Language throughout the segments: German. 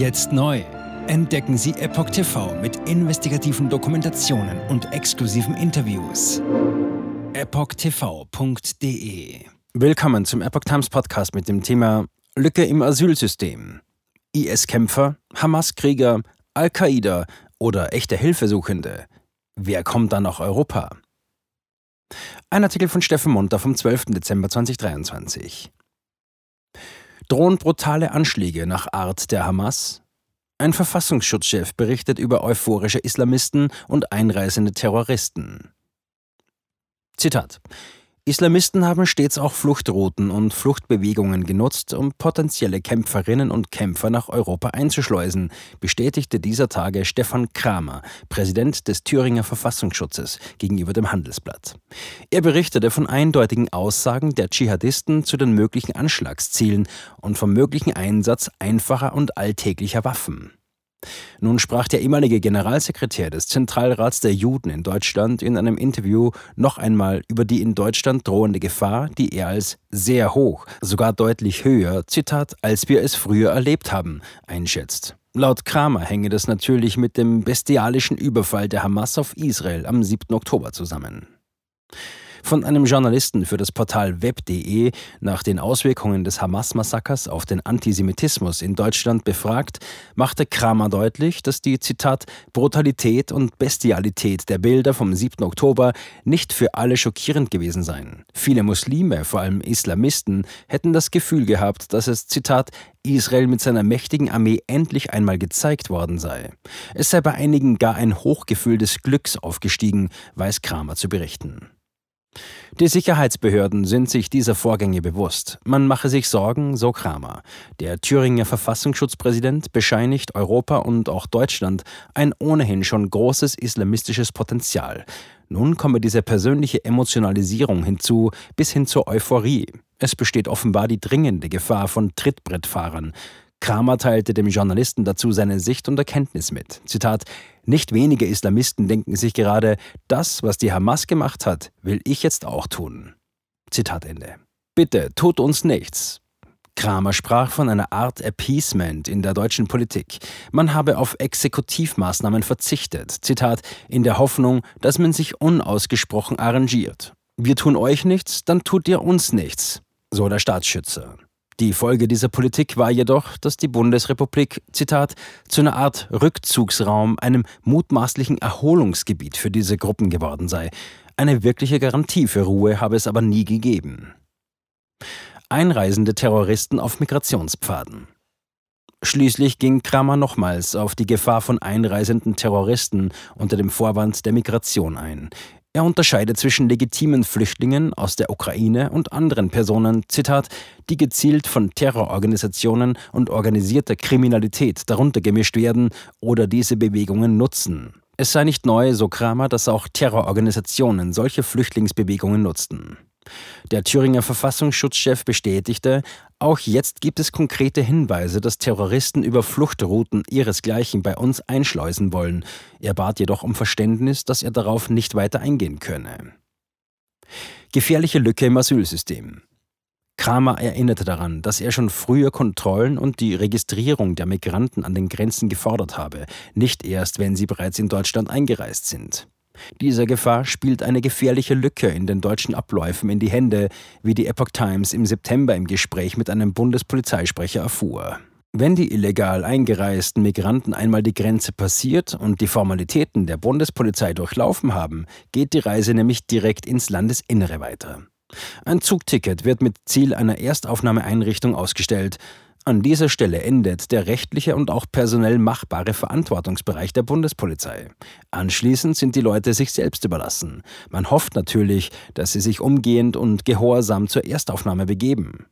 Jetzt neu. Entdecken Sie Epoch TV mit investigativen Dokumentationen und exklusiven Interviews. EpochTV.de Willkommen zum Epoch Times Podcast mit dem Thema Lücke im Asylsystem. IS-Kämpfer, Hamas-Krieger, Al-Qaida oder echte Hilfesuchende. Wer kommt da nach Europa? Ein Artikel von Steffen Munter vom 12. Dezember 2023. Drohen brutale Anschläge nach Art der Hamas? Ein Verfassungsschutzchef berichtet über euphorische Islamisten und einreisende Terroristen. Zitat Islamisten haben stets auch Fluchtrouten und Fluchtbewegungen genutzt, um potenzielle Kämpferinnen und Kämpfer nach Europa einzuschleusen, bestätigte dieser Tage Stefan Kramer, Präsident des Thüringer Verfassungsschutzes, gegenüber dem Handelsblatt. Er berichtete von eindeutigen Aussagen der Dschihadisten zu den möglichen Anschlagszielen und vom möglichen Einsatz einfacher und alltäglicher Waffen. Nun sprach der ehemalige Generalsekretär des Zentralrats der Juden in Deutschland in einem Interview noch einmal über die in Deutschland drohende Gefahr, die er als sehr hoch, sogar deutlich höher, Zitat, als wir es früher erlebt haben, einschätzt. Laut Kramer hänge das natürlich mit dem bestialischen Überfall der Hamas auf Israel am 7. Oktober zusammen. Von einem Journalisten für das Portal web.de nach den Auswirkungen des Hamas-Massakers auf den Antisemitismus in Deutschland befragt, machte Kramer deutlich, dass die Zitat Brutalität und Bestialität der Bilder vom 7. Oktober nicht für alle schockierend gewesen seien. Viele Muslime, vor allem Islamisten, hätten das Gefühl gehabt, dass es Zitat Israel mit seiner mächtigen Armee endlich einmal gezeigt worden sei. Es sei bei einigen gar ein Hochgefühl des Glücks aufgestiegen, weiß Kramer zu berichten. Die Sicherheitsbehörden sind sich dieser Vorgänge bewusst. Man mache sich Sorgen, so Kramer. Der Thüringer Verfassungsschutzpräsident bescheinigt Europa und auch Deutschland ein ohnehin schon großes islamistisches Potenzial. Nun komme diese persönliche Emotionalisierung hinzu, bis hin zur Euphorie. Es besteht offenbar die dringende Gefahr von Trittbrettfahrern. Kramer teilte dem Journalisten dazu seine Sicht und Erkenntnis mit. Zitat: Nicht wenige Islamisten denken sich gerade, das, was die Hamas gemacht hat, will ich jetzt auch tun. Zitat Ende. Bitte, tut uns nichts. Kramer sprach von einer Art Appeasement in der deutschen Politik. Man habe auf Exekutivmaßnahmen verzichtet, Zitat, in der Hoffnung, dass man sich unausgesprochen arrangiert. Wir tun euch nichts, dann tut ihr uns nichts, so der Staatsschützer. Die Folge dieser Politik war jedoch, dass die Bundesrepublik, Zitat, zu einer Art Rückzugsraum, einem mutmaßlichen Erholungsgebiet für diese Gruppen geworden sei. Eine wirkliche Garantie für Ruhe habe es aber nie gegeben. Einreisende Terroristen auf Migrationspfaden. Schließlich ging Kramer nochmals auf die Gefahr von einreisenden Terroristen unter dem Vorwand der Migration ein. Er unterscheidet zwischen legitimen Flüchtlingen aus der Ukraine und anderen Personen, Zitat, die gezielt von Terrororganisationen und organisierter Kriminalität darunter gemischt werden oder diese Bewegungen nutzen. Es sei nicht neu, so Kramer, dass auch Terrororganisationen solche Flüchtlingsbewegungen nutzten. Der Thüringer Verfassungsschutzchef bestätigte, auch jetzt gibt es konkrete Hinweise, dass Terroristen über Fluchtrouten ihresgleichen bei uns einschleusen wollen. Er bat jedoch um Verständnis, dass er darauf nicht weiter eingehen könne. Gefährliche Lücke im Asylsystem. Kramer erinnerte daran, dass er schon früher Kontrollen und die Registrierung der Migranten an den Grenzen gefordert habe, nicht erst, wenn sie bereits in Deutschland eingereist sind. Dieser Gefahr spielt eine gefährliche Lücke in den deutschen Abläufen in die Hände, wie die Epoch Times im September im Gespräch mit einem Bundespolizeisprecher erfuhr. Wenn die illegal eingereisten Migranten einmal die Grenze passiert und die Formalitäten der Bundespolizei durchlaufen haben, geht die Reise nämlich direkt ins Landesinnere weiter. Ein Zugticket wird mit Ziel einer Erstaufnahmeeinrichtung ausgestellt. An dieser Stelle endet der rechtliche und auch personell machbare Verantwortungsbereich der Bundespolizei. Anschließend sind die Leute sich selbst überlassen. Man hofft natürlich, dass sie sich umgehend und gehorsam zur Erstaufnahme begeben.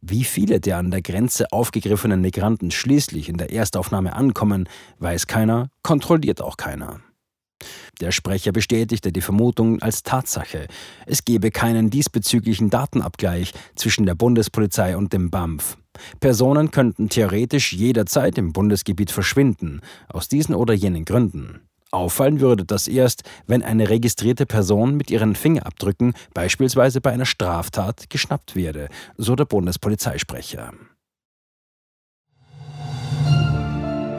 Wie viele der an der Grenze aufgegriffenen Migranten schließlich in der Erstaufnahme ankommen, weiß keiner, kontrolliert auch keiner. Der Sprecher bestätigte die Vermutung als Tatsache. Es gebe keinen diesbezüglichen Datenabgleich zwischen der Bundespolizei und dem BAMF. Personen könnten theoretisch jederzeit im Bundesgebiet verschwinden, aus diesen oder jenen Gründen. Auffallen würde das erst, wenn eine registrierte Person mit ihren Fingerabdrücken beispielsweise bei einer Straftat geschnappt werde, so der Bundespolizeisprecher.